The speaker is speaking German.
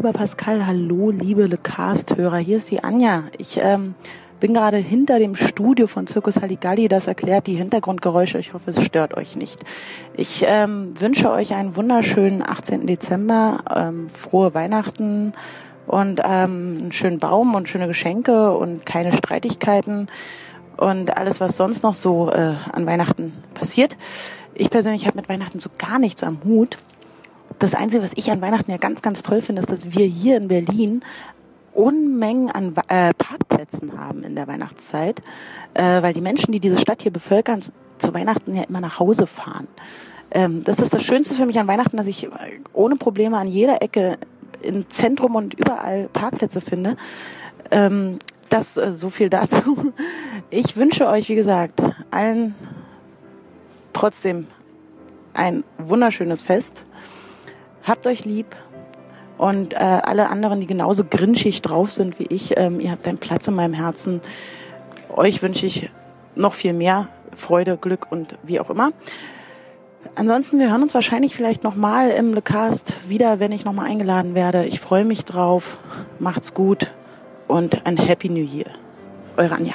Lieber Pascal, hallo, liebe Lecast-Hörer. Hier ist die Anja. Ich ähm, bin gerade hinter dem Studio von Circus Halligalli. Das erklärt die Hintergrundgeräusche. Ich hoffe, es stört euch nicht. Ich ähm, wünsche euch einen wunderschönen 18. Dezember, ähm, frohe Weihnachten und ähm, einen schönen Baum und schöne Geschenke und keine Streitigkeiten und alles, was sonst noch so äh, an Weihnachten passiert. Ich persönlich habe mit Weihnachten so gar nichts am Hut. Das Einzige, was ich an Weihnachten ja ganz, ganz toll finde, ist, dass wir hier in Berlin Unmengen an äh, Parkplätzen haben in der Weihnachtszeit, äh, weil die Menschen, die diese Stadt hier bevölkern, zu Weihnachten ja immer nach Hause fahren. Ähm, das ist das Schönste für mich an Weihnachten, dass ich ohne Probleme an jeder Ecke im Zentrum und überall Parkplätze finde. Ähm, das äh, so viel dazu. Ich wünsche euch, wie gesagt, allen trotzdem ein wunderschönes Fest. Habt euch lieb und äh, alle anderen, die genauso grinschig drauf sind wie ich, ähm, ihr habt einen Platz in meinem Herzen. Euch wünsche ich noch viel mehr Freude, Glück und wie auch immer. Ansonsten, wir hören uns wahrscheinlich vielleicht nochmal im Lecast wieder, wenn ich nochmal eingeladen werde. Ich freue mich drauf. Macht's gut und ein Happy New Year. Eure Anja.